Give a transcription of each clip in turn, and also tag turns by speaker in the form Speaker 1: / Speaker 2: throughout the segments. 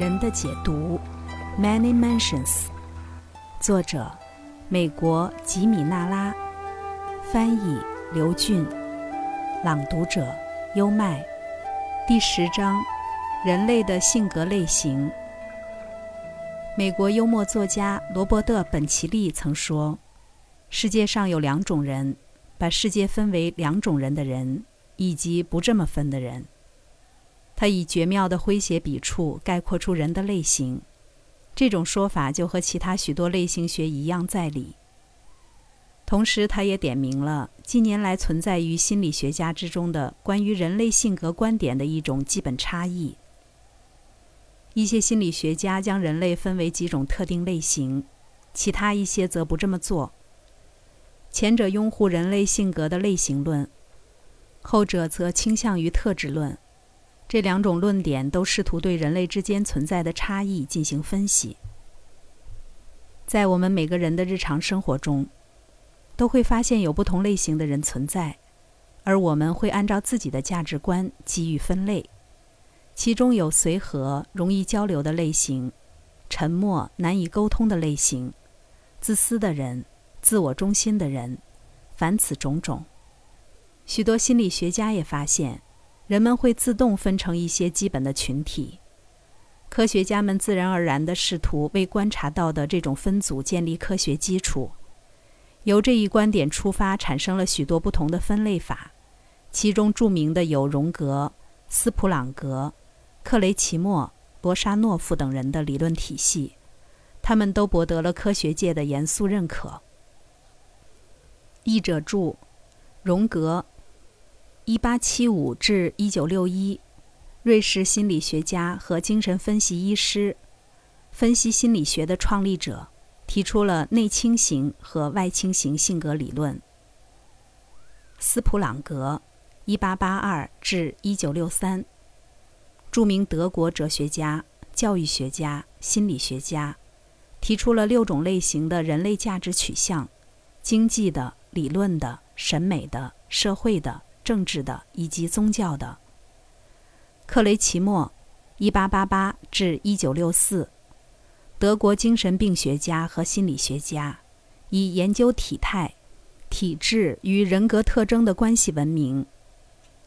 Speaker 1: 人的解读》，Many Mansions，作者美国吉米纳拉，翻译刘俊，朗读者优麦，第十章：人类的性格类型。美国幽默作家罗伯特·本奇利曾说：“世界上有两种人，把世界分为两种人的人，以及不这么分的人。”他以绝妙的诙谐笔触概括出人的类型，这种说法就和其他许多类型学一样在理。同时，他也点明了近年来存在于心理学家之中的关于人类性格观点的一种基本差异。一些心理学家将人类分为几种特定类型，其他一些则不这么做。前者拥护人类性格的类型论，后者则倾向于特质论。这两种论点都试图对人类之间存在的差异进行分析。在我们每个人的日常生活中，都会发现有不同类型的人存在，而我们会按照自己的价值观给予分类。其中有随和、容易交流的类型，沉默、难以沟通的类型，自私的人，自我中心的人，凡此种种。许多心理学家也发现。人们会自动分成一些基本的群体，科学家们自然而然地试图为观察到的这种分组建立科学基础。由这一观点出发，产生了许多不同的分类法，其中著名的有荣格、斯普朗格、克雷奇莫、罗沙诺夫等人的理论体系，他们都博得了科学界的严肃认可。译者注：荣格。一八七五至一九六一，瑞士心理学家和精神分析医师，分析心理学的创立者，提出了内倾型和外倾型性格理论。斯普朗格，一八八二至一九六三，著名德国哲学家、教育学家、心理学家，提出了六种类型的人类价值取向：经济的、理论的、审美的、社会的。政治的以及宗教的。克雷奇莫，一八八八至一九六四，德国精神病学家和心理学家，以研究体态、体质与人格特征的关系闻名。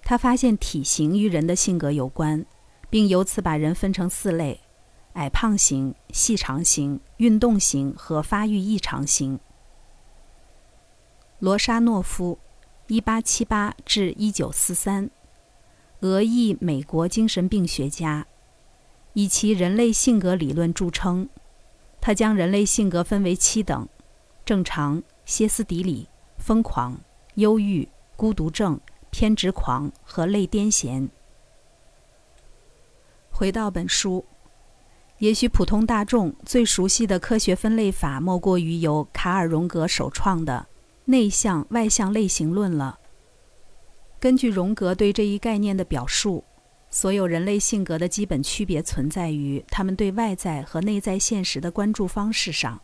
Speaker 1: 他发现体型与人的性格有关，并由此把人分成四类：矮胖型、细长型、运动型和发育异常型。罗沙诺夫。一八七八至一九四三，俄裔美国精神病学家，以其人类性格理论著称。他将人类性格分为七等：正常、歇斯底里、疯狂、忧郁、孤独症、偏执狂和类癫痫。回到本书，也许普通大众最熟悉的科学分类法，莫过于由卡尔·荣格首创的。内向外向类型论了。根据荣格对这一概念的表述，所有人类性格的基本区别存在于他们对外在和内在现实的关注方式上。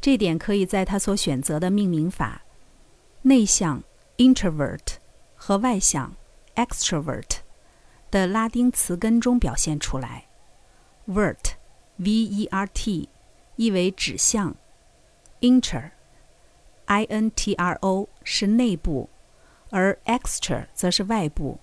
Speaker 1: 这点可以在他所选择的命名法“内向 ”（introvert） 和“外向 ”（extrovert） 的拉丁词根中表现出来。vert（v-e-r-t） 意为指向，inter。Intro 是内部，而 extra 则是外部。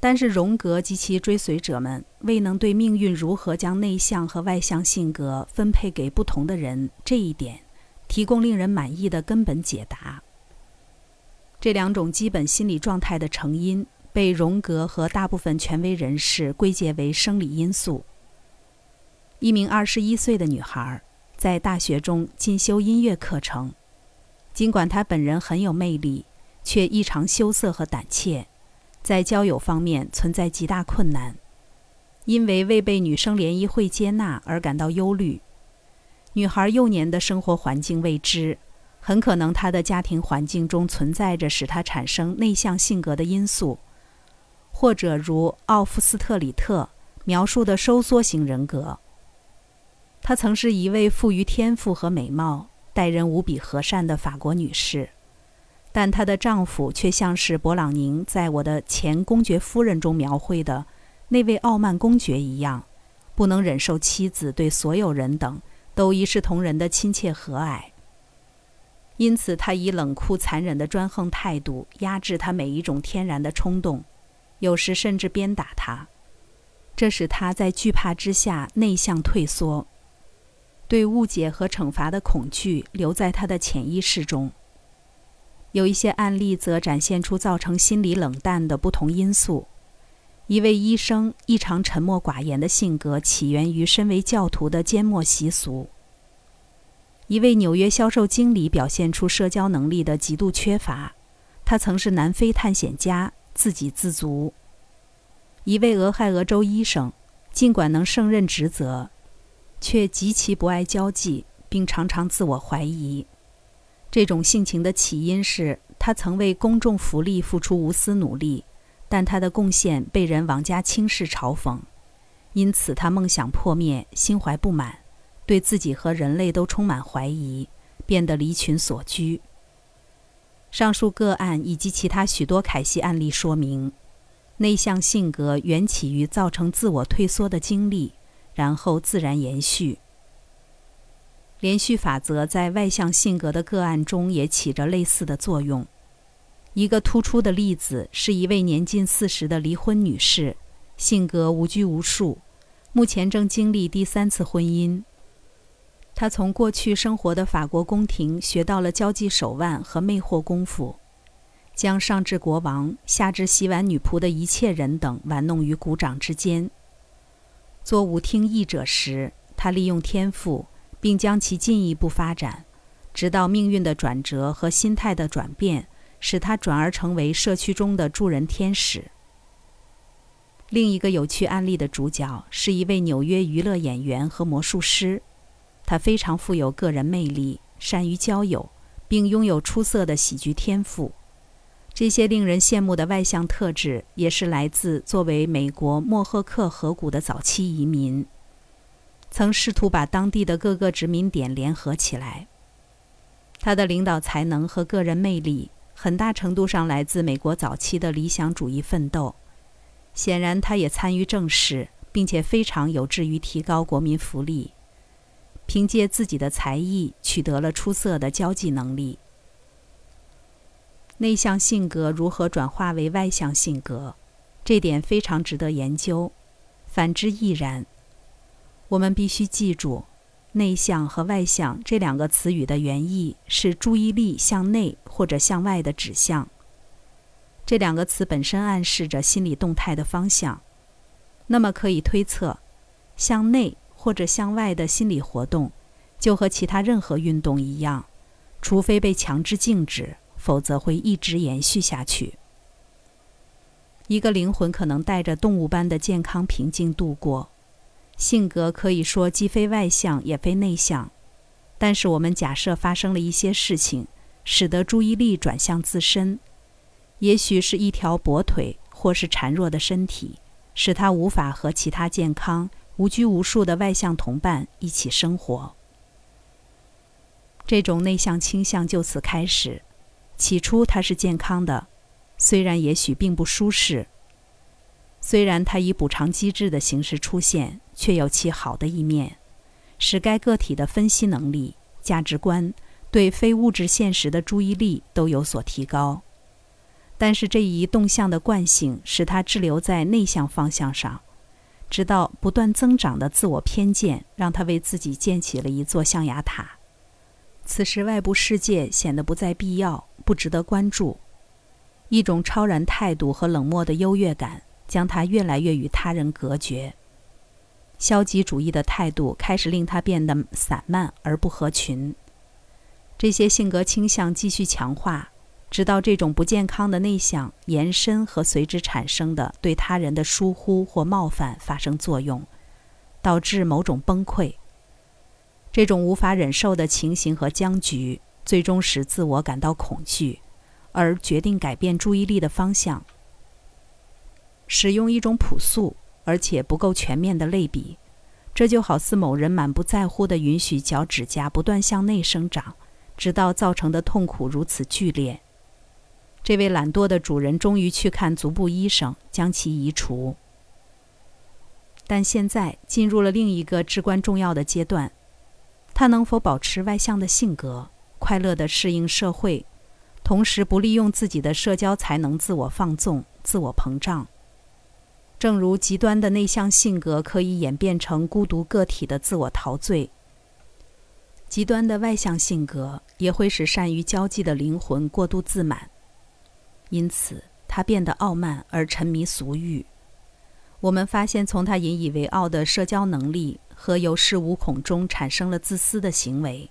Speaker 1: 但是荣格及其追随者们未能对命运如何将内向和外向性格分配给不同的人这一点提供令人满意的根本解答。这两种基本心理状态的成因被荣格和大部分权威人士归结为生理因素。一名二十一岁的女孩在大学中进修音乐课程。尽管他本人很有魅力，却异常羞涩和胆怯，在交友方面存在极大困难，因为未被女生联谊会接纳而感到忧虑。女孩幼年的生活环境未知，很可能她的家庭环境中存在着使她产生内向性格的因素，或者如奥夫斯特里特描述的收缩型人格。她曾是一位富于天赋和美貌。待人无比和善的法国女士，但她的丈夫却像是勃朗宁在我的前公爵夫人中描绘的那位傲慢公爵一样，不能忍受妻子对所有人等都一视同仁的亲切和蔼。因此，他以冷酷残忍的专横态度压制他每一种天然的冲动，有时甚至鞭打他。这使他在惧怕之下内向退缩，对误解和惩罚的恐惧留在他的潜意识中。有一些案例则展现出造成心理冷淡的不同因素。一位医生异常沉默寡言的性格起源于身为教徒的缄默习俗。一位纽约销售经理表现出社交能力的极度缺乏，他曾是南非探险家，自给自足。一位俄亥俄州医生，尽管能胜任职责，却极其不爱交际，并常常自我怀疑。这种性情的起因是他曾为公众福利付出无私努力，但他的贡献被人王家轻视嘲讽，因此他梦想破灭，心怀不满，对自己和人类都充满怀疑，变得离群所居。上述个案以及其他许多凯西案例说明，内向性格缘起于造成自我退缩的经历，然后自然延续。连续法则在外向性格的个案中也起着类似的作用。一个突出的例子是一位年近四十的离婚女士，性格无拘无束，目前正经历第三次婚姻。她从过去生活的法国宫廷学到了交际手腕和魅惑功夫，将上至国王、下至洗碗女仆的一切人等玩弄于股掌之间。做舞厅艺者时，他利用天赋。并将其进一步发展，直到命运的转折和心态的转变，使他转而成为社区中的助人天使。另一个有趣案例的主角是一位纽约娱乐演员和魔术师，他非常富有个人魅力，善于交友，并拥有出色的喜剧天赋。这些令人羡慕的外向特质，也是来自作为美国莫赫克河谷的早期移民。曾试图把当地的各个殖民点联合起来。他的领导才能和个人魅力很大程度上来自美国早期的理想主义奋斗。显然，他也参与政事，并且非常有志于提高国民福利。凭借自己的才艺，取得了出色的交际能力。内向性格如何转化为外向性格，这点非常值得研究。反之亦然。我们必须记住，“内向”和“外向”这两个词语的原意是注意力向内或者向外的指向。这两个词本身暗示着心理动态的方向。那么可以推测，向内或者向外的心理活动，就和其他任何运动一样，除非被强制静止，否则会一直延续下去。一个灵魂可能带着动物般的健康平静度过。性格可以说既非外向也非内向，但是我们假设发生了一些事情，使得注意力转向自身，也许是一条跛腿，或是孱弱的身体，使他无法和其他健康、无拘无束的外向同伴一起生活。这种内向倾向就此开始，起初他是健康的，虽然也许并不舒适。虽然它以补偿机制的形式出现，却有其好的一面，使该个体的分析能力、价值观、对非物质现实的注意力都有所提高。但是这一动向的惯性使他滞留在内向方向上，直到不断增长的自我偏见让他为自己建起了一座象牙塔。此时外部世界显得不再必要，不值得关注。一种超然态度和冷漠的优越感。将他越来越与他人隔绝，消极主义的态度开始令他变得散漫而不合群。这些性格倾向继续强化，直到这种不健康的内向延伸和随之产生的对他人的疏忽或冒犯发生作用，导致某种崩溃。这种无法忍受的情形和僵局，最终使自我感到恐惧，而决定改变注意力的方向。使用一种朴素而且不够全面的类比，这就好似某人满不在乎地允许脚趾甲不断向内生长，直到造成的痛苦如此剧烈。这位懒惰的主人终于去看足部医生，将其移除。但现在进入了另一个至关重要的阶段：他能否保持外向的性格，快乐地适应社会，同时不利用自己的社交才能自我放纵、自我膨胀？正如极端的内向性格可以演变成孤独个体的自我陶醉，极端的外向性格也会使善于交际的灵魂过度自满，因此他变得傲慢而沉迷俗欲。我们发现，从他引以为傲的社交能力和有恃无恐中产生了自私的行为。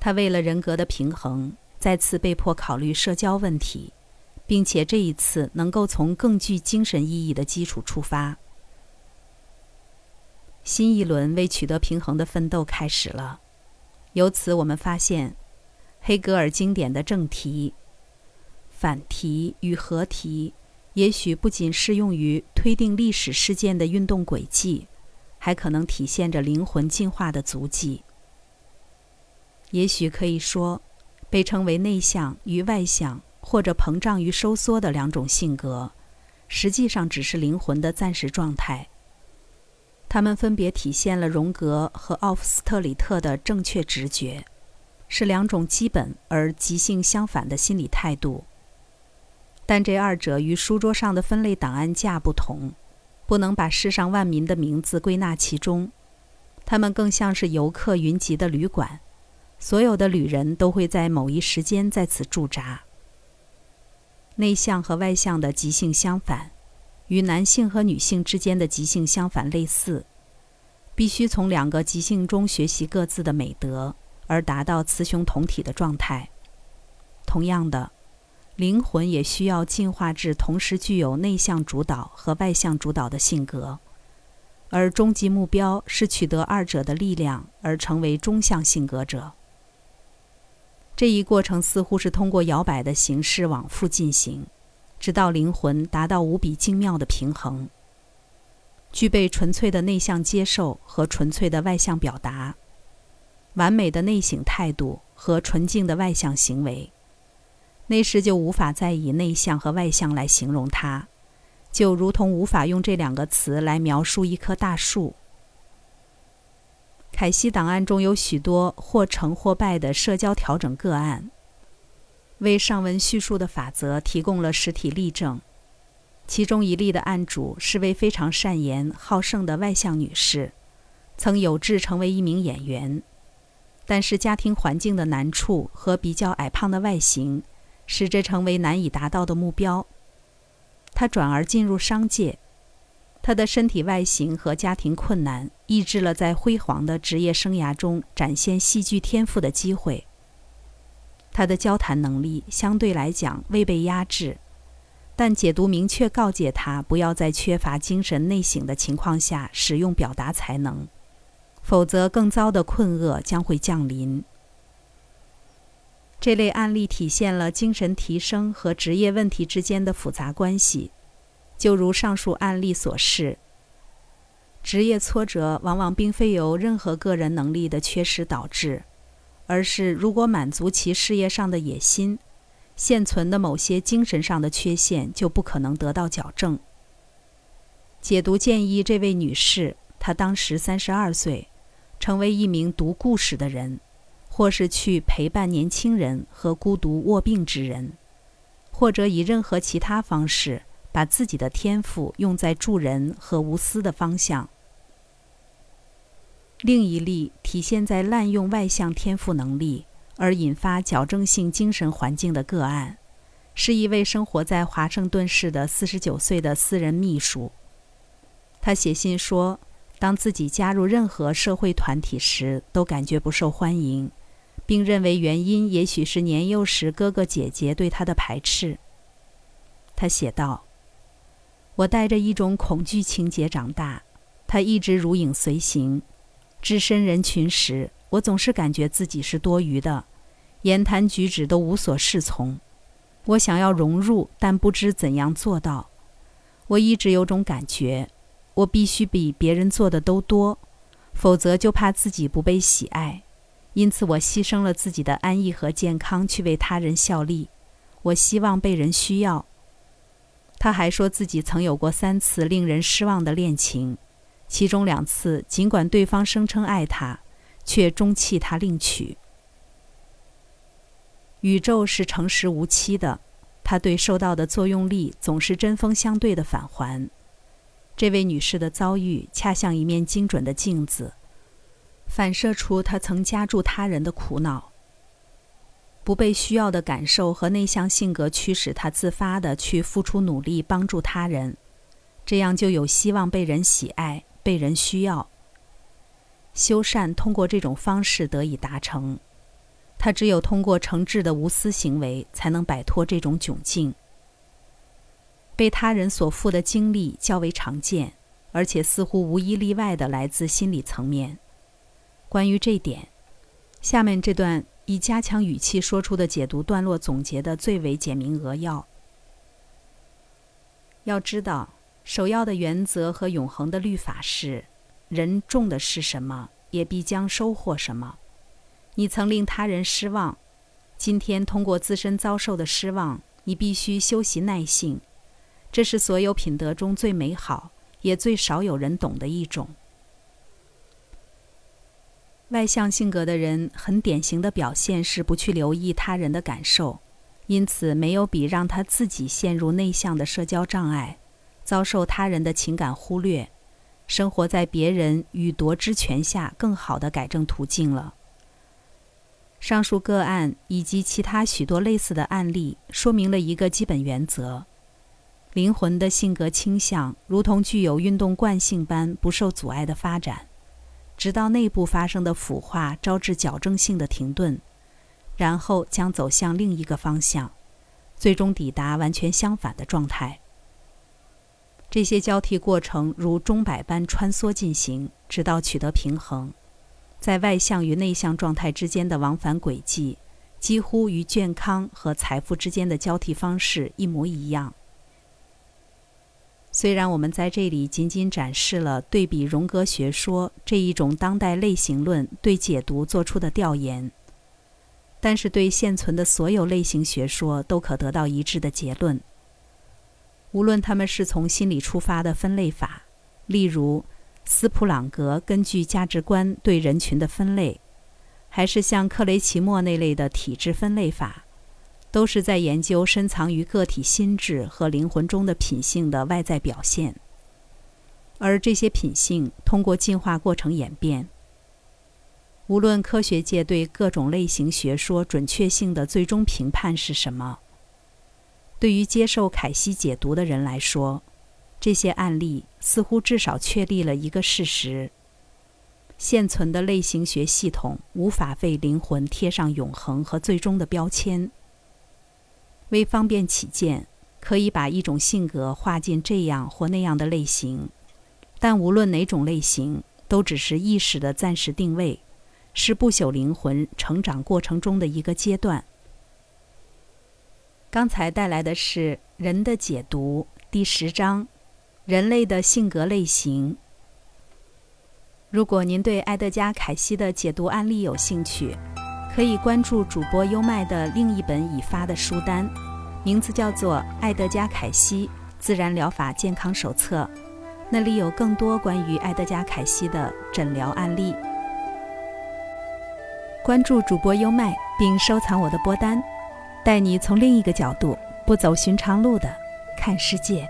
Speaker 1: 他为了人格的平衡，再次被迫考虑社交问题。并且这一次能够从更具精神意义的基础出发，新一轮为取得平衡的奋斗开始了。由此，我们发现，黑格尔经典的正题、反题与合题，也许不仅适用于推定历史事件的运动轨迹，还可能体现着灵魂进化的足迹。也许可以说，被称为内向与外向。或者膨胀与收缩的两种性格，实际上只是灵魂的暂时状态。它们分别体现了荣格和奥夫斯特里特的正确直觉，是两种基本而极性相反的心理态度。但这二者与书桌上的分类档案架不同，不能把世上万民的名字归纳其中。他们更像是游客云集的旅馆，所有的旅人都会在某一时间在此驻扎。内向和外向的极性相反，与男性和女性之间的极性相反类似，必须从两个极性中学习各自的美德，而达到雌雄同体的状态。同样的，灵魂也需要进化至同时具有内向主导和外向主导的性格，而终极目标是取得二者的力量，而成为中向性格者。这一过程似乎是通过摇摆的形式往复进行，直到灵魂达到无比精妙的平衡，具备纯粹的内向接受和纯粹的外向表达，完美的内省态度和纯净的外向行为。那时就无法再以内向和外向来形容它，就如同无法用这两个词来描述一棵大树。凯西档案中有许多或成或败的社交调整个案，为上文叙述的法则提供了实体例证。其中一例的案主是位非常善言、好胜的外向女士，曾有志成为一名演员，但是家庭环境的难处和比较矮胖的外形，使这成为难以达到的目标。他转而进入商界。他的身体外形和家庭困难抑制了在辉煌的职业生涯中展现戏剧天赋的机会。他的交谈能力相对来讲未被压制，但解读明确告诫他不要在缺乏精神内省的情况下使用表达才能，否则更糟的困厄将会降临。这类案例体现了精神提升和职业问题之间的复杂关系。就如上述案例所示，职业挫折往往并非由任何个人能力的缺失导致，而是如果满足其事业上的野心，现存的某些精神上的缺陷就不可能得到矫正。解读建议这位女士，她当时三十二岁，成为一名读故事的人，或是去陪伴年轻人和孤独卧病之人，或者以任何其他方式。把自己的天赋用在助人和无私的方向。另一例体现在滥用外向天赋能力而引发矫正性精神环境的个案，是一位生活在华盛顿市的四十九岁的私人秘书。他写信说，当自己加入任何社会团体时，都感觉不受欢迎，并认为原因也许是年幼时哥哥姐姐对他的排斥。他写道。我带着一种恐惧情节长大，它一直如影随形。置身人群时，我总是感觉自己是多余的，言谈举止都无所适从。我想要融入，但不知怎样做到。我一直有种感觉，我必须比别人做的都多，否则就怕自己不被喜爱。因此，我牺牲了自己的安逸和健康去为他人效力。我希望被人需要。他还说自己曾有过三次令人失望的恋情，其中两次尽管对方声称爱他，却终弃他另娶。宇宙是诚实无欺的，它对受到的作用力总是针锋相对的返还。这位女士的遭遇恰像一面精准的镜子，反射出他曾加注他人的苦恼。不被需要的感受和内向性格驱使他自发的去付出努力帮助他人，这样就有希望被人喜爱、被人需要。修善通过这种方式得以达成。他只有通过诚挚的无私行为，才能摆脱这种窘境。被他人所负的经历较为常见，而且似乎无一例外的来自心理层面。关于这点，下面这段以加强语气说出的解读段落总结的最为简明扼要。要知道，首要的原则和永恒的律法是：人种的是什么，也必将收获什么。你曾令他人失望，今天通过自身遭受的失望，你必须修习耐性。这是所有品德中最美好，也最少有人懂的一种。外向性格的人很典型的表现是不去留意他人的感受，因此没有比让他自己陷入内向的社交障碍，遭受他人的情感忽略，生活在别人与夺之权下更好的改正途径了。上述个案以及其他许多类似的案例，说明了一个基本原则：灵魂的性格倾向如同具有运动惯性般不受阻碍的发展，直到内部发生的腐化招致矫正性的停顿，然后将走向另一个方向，最终抵达完全相反的状态。这些交替过程如钟摆般穿梭进行，直到取得平衡。在外向与内向状态之间的往返轨迹，几乎与健康和财富之间的交替方式一模一样。虽然我们在这里仅仅展示了对比荣格学说这一种当代类型论对解读做出的调研，但是对现存的所有类型学说都可得到一致的结论。无论他们是从心理出发的分类法，例如。斯普朗格根据价值观对人群的分类，还是像克雷奇莫那类的体质分类法，都是在研究深藏于个体心智和灵魂中的品性的外在表现。而这些品性通过进化过程演变。无论科学界对各种类型学说准确性的最终评判是什么，对于接受凯西解读的人来说。这些案例似乎至少确立了一个事实：现存的类型学系统无法为灵魂贴上永恒和最终的标签。为方便起见，可以把一种性格划进这样或那样的类型，但无论哪种类型，都只是意识的暂时定位，是不朽灵魂成长过程中的一个阶段。刚才带来的是《人的解读》第十章。人类的性格类型。如果您对埃德加·凯西的解读案例有兴趣，可以关注主播优麦的另一本已发的书单，名字叫做《爱德加·凯西自然疗法健康手册》，那里有更多关于爱德加·凯西的诊疗案例。关注主播优麦，并收藏我的播单，带你从另一个角度、不走寻常路的看世界。